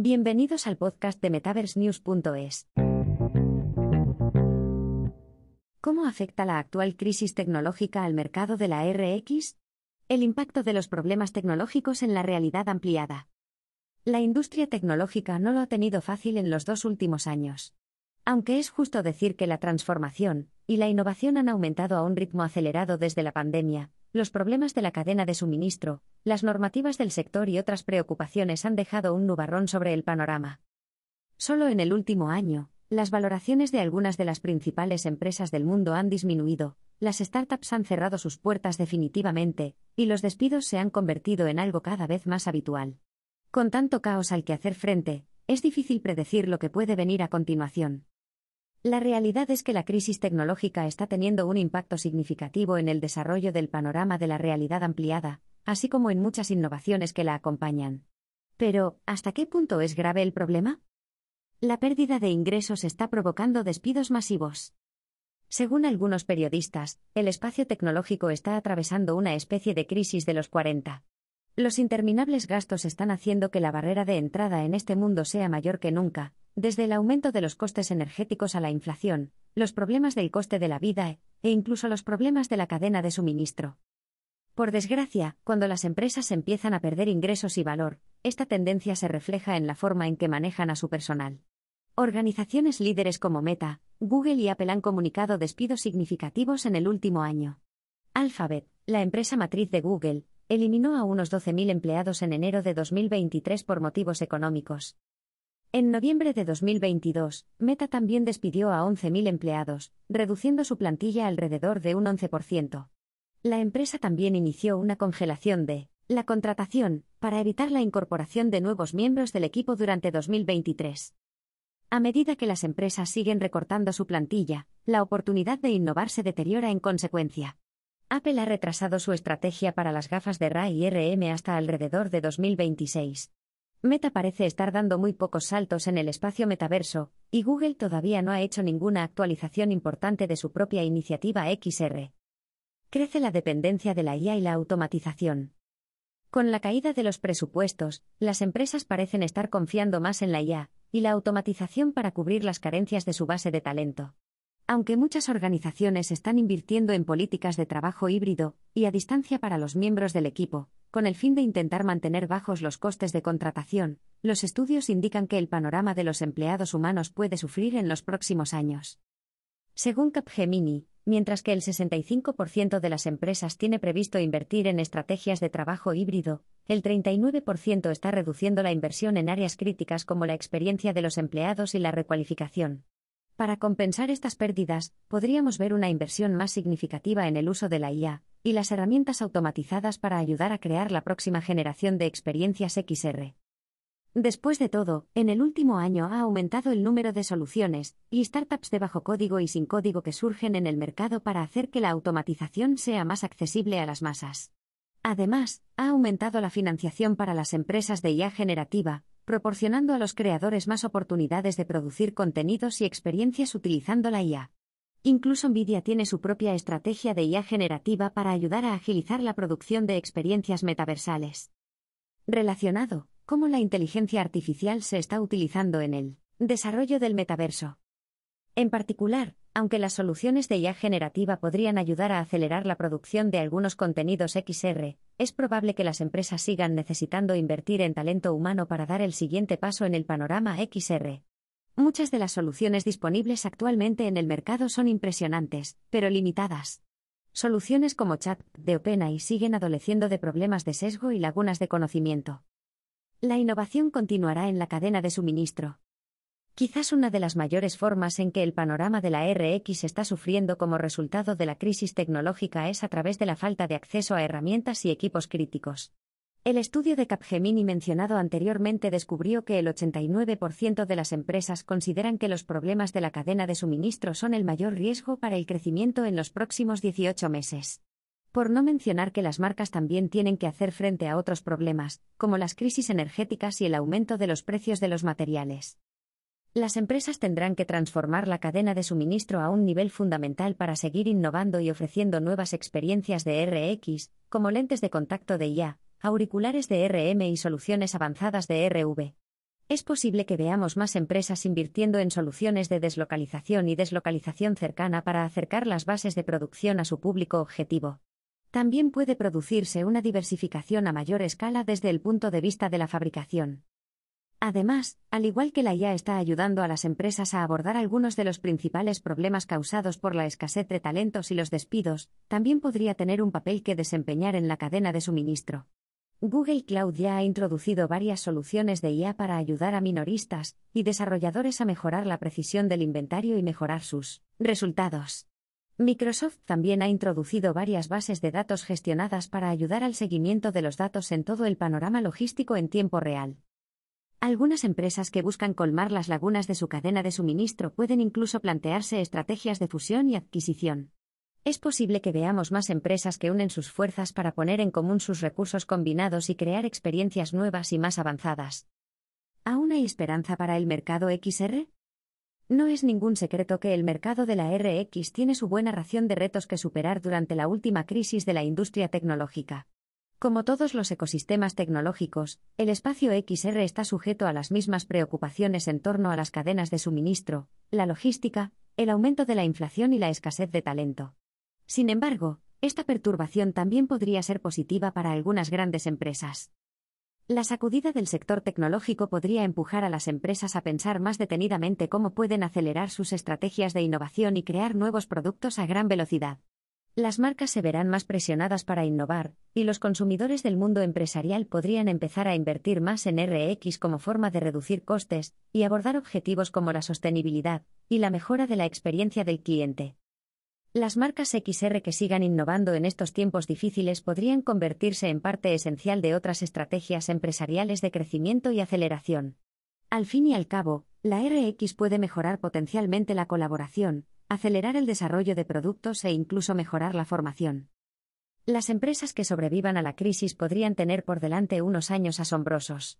Bienvenidos al podcast de MetaverseNews.es. ¿Cómo afecta la actual crisis tecnológica al mercado de la RX? El impacto de los problemas tecnológicos en la realidad ampliada. La industria tecnológica no lo ha tenido fácil en los dos últimos años. Aunque es justo decir que la transformación y la innovación han aumentado a un ritmo acelerado desde la pandemia, los problemas de la cadena de suministro, las normativas del sector y otras preocupaciones han dejado un nubarrón sobre el panorama. Solo en el último año, las valoraciones de algunas de las principales empresas del mundo han disminuido, las startups han cerrado sus puertas definitivamente, y los despidos se han convertido en algo cada vez más habitual. Con tanto caos al que hacer frente, es difícil predecir lo que puede venir a continuación. La realidad es que la crisis tecnológica está teniendo un impacto significativo en el desarrollo del panorama de la realidad ampliada, así como en muchas innovaciones que la acompañan. Pero, ¿hasta qué punto es grave el problema? La pérdida de ingresos está provocando despidos masivos. Según algunos periodistas, el espacio tecnológico está atravesando una especie de crisis de los 40. Los interminables gastos están haciendo que la barrera de entrada en este mundo sea mayor que nunca, desde el aumento de los costes energéticos a la inflación, los problemas del coste de la vida e incluso los problemas de la cadena de suministro. Por desgracia, cuando las empresas empiezan a perder ingresos y valor, esta tendencia se refleja en la forma en que manejan a su personal. Organizaciones líderes como Meta, Google y Apple han comunicado despidos significativos en el último año. Alphabet, la empresa matriz de Google, eliminó a unos 12.000 empleados en enero de 2023 por motivos económicos. En noviembre de 2022, Meta también despidió a 11.000 empleados, reduciendo su plantilla alrededor de un 11%. La empresa también inició una congelación de la contratación para evitar la incorporación de nuevos miembros del equipo durante 2023. A medida que las empresas siguen recortando su plantilla, la oportunidad de innovar se deteriora en consecuencia. Apple ha retrasado su estrategia para las gafas de RA y RM hasta alrededor de 2026. Meta parece estar dando muy pocos saltos en el espacio metaverso, y Google todavía no ha hecho ninguna actualización importante de su propia iniciativa XR. Crece la dependencia de la IA y la automatización. Con la caída de los presupuestos, las empresas parecen estar confiando más en la IA y la automatización para cubrir las carencias de su base de talento. Aunque muchas organizaciones están invirtiendo en políticas de trabajo híbrido y a distancia para los miembros del equipo, con el fin de intentar mantener bajos los costes de contratación, los estudios indican que el panorama de los empleados humanos puede sufrir en los próximos años. Según Capgemini, mientras que el 65% de las empresas tiene previsto invertir en estrategias de trabajo híbrido, el 39% está reduciendo la inversión en áreas críticas como la experiencia de los empleados y la recualificación. Para compensar estas pérdidas, podríamos ver una inversión más significativa en el uso de la IA y las herramientas automatizadas para ayudar a crear la próxima generación de experiencias XR. Después de todo, en el último año ha aumentado el número de soluciones y startups de bajo código y sin código que surgen en el mercado para hacer que la automatización sea más accesible a las masas. Además, ha aumentado la financiación para las empresas de IA generativa, proporcionando a los creadores más oportunidades de producir contenidos y experiencias utilizando la IA. Incluso Nvidia tiene su propia estrategia de IA generativa para ayudar a agilizar la producción de experiencias metaversales. Relacionado, cómo la inteligencia artificial se está utilizando en el desarrollo del metaverso. En particular, aunque las soluciones de IA generativa podrían ayudar a acelerar la producción de algunos contenidos XR, es probable que las empresas sigan necesitando invertir en talento humano para dar el siguiente paso en el panorama XR. Muchas de las soluciones disponibles actualmente en el mercado son impresionantes, pero limitadas. Soluciones como Chat de OpenAI siguen adoleciendo de problemas de sesgo y lagunas de conocimiento. La innovación continuará en la cadena de suministro. Quizás una de las mayores formas en que el panorama de la RX está sufriendo como resultado de la crisis tecnológica es a través de la falta de acceso a herramientas y equipos críticos. El estudio de Capgemini mencionado anteriormente descubrió que el 89% de las empresas consideran que los problemas de la cadena de suministro son el mayor riesgo para el crecimiento en los próximos 18 meses. Por no mencionar que las marcas también tienen que hacer frente a otros problemas, como las crisis energéticas y el aumento de los precios de los materiales. Las empresas tendrán que transformar la cadena de suministro a un nivel fundamental para seguir innovando y ofreciendo nuevas experiencias de RX, como lentes de contacto de IA, auriculares de RM y soluciones avanzadas de RV. Es posible que veamos más empresas invirtiendo en soluciones de deslocalización y deslocalización cercana para acercar las bases de producción a su público objetivo. También puede producirse una diversificación a mayor escala desde el punto de vista de la fabricación. Además, al igual que la IA está ayudando a las empresas a abordar algunos de los principales problemas causados por la escasez de talentos y los despidos, también podría tener un papel que desempeñar en la cadena de suministro. Google Cloud ya ha introducido varias soluciones de IA para ayudar a minoristas y desarrolladores a mejorar la precisión del inventario y mejorar sus resultados. Microsoft también ha introducido varias bases de datos gestionadas para ayudar al seguimiento de los datos en todo el panorama logístico en tiempo real. Algunas empresas que buscan colmar las lagunas de su cadena de suministro pueden incluso plantearse estrategias de fusión y adquisición. Es posible que veamos más empresas que unen sus fuerzas para poner en común sus recursos combinados y crear experiencias nuevas y más avanzadas. ¿Aún hay esperanza para el mercado XR? No es ningún secreto que el mercado de la RX tiene su buena ración de retos que superar durante la última crisis de la industria tecnológica. Como todos los ecosistemas tecnológicos, el espacio XR está sujeto a las mismas preocupaciones en torno a las cadenas de suministro, la logística, el aumento de la inflación y la escasez de talento. Sin embargo, esta perturbación también podría ser positiva para algunas grandes empresas. La sacudida del sector tecnológico podría empujar a las empresas a pensar más detenidamente cómo pueden acelerar sus estrategias de innovación y crear nuevos productos a gran velocidad. Las marcas se verán más presionadas para innovar, y los consumidores del mundo empresarial podrían empezar a invertir más en RX como forma de reducir costes y abordar objetivos como la sostenibilidad y la mejora de la experiencia del cliente. Las marcas XR que sigan innovando en estos tiempos difíciles podrían convertirse en parte esencial de otras estrategias empresariales de crecimiento y aceleración. Al fin y al cabo, la RX puede mejorar potencialmente la colaboración, acelerar el desarrollo de productos e incluso mejorar la formación. Las empresas que sobrevivan a la crisis podrían tener por delante unos años asombrosos.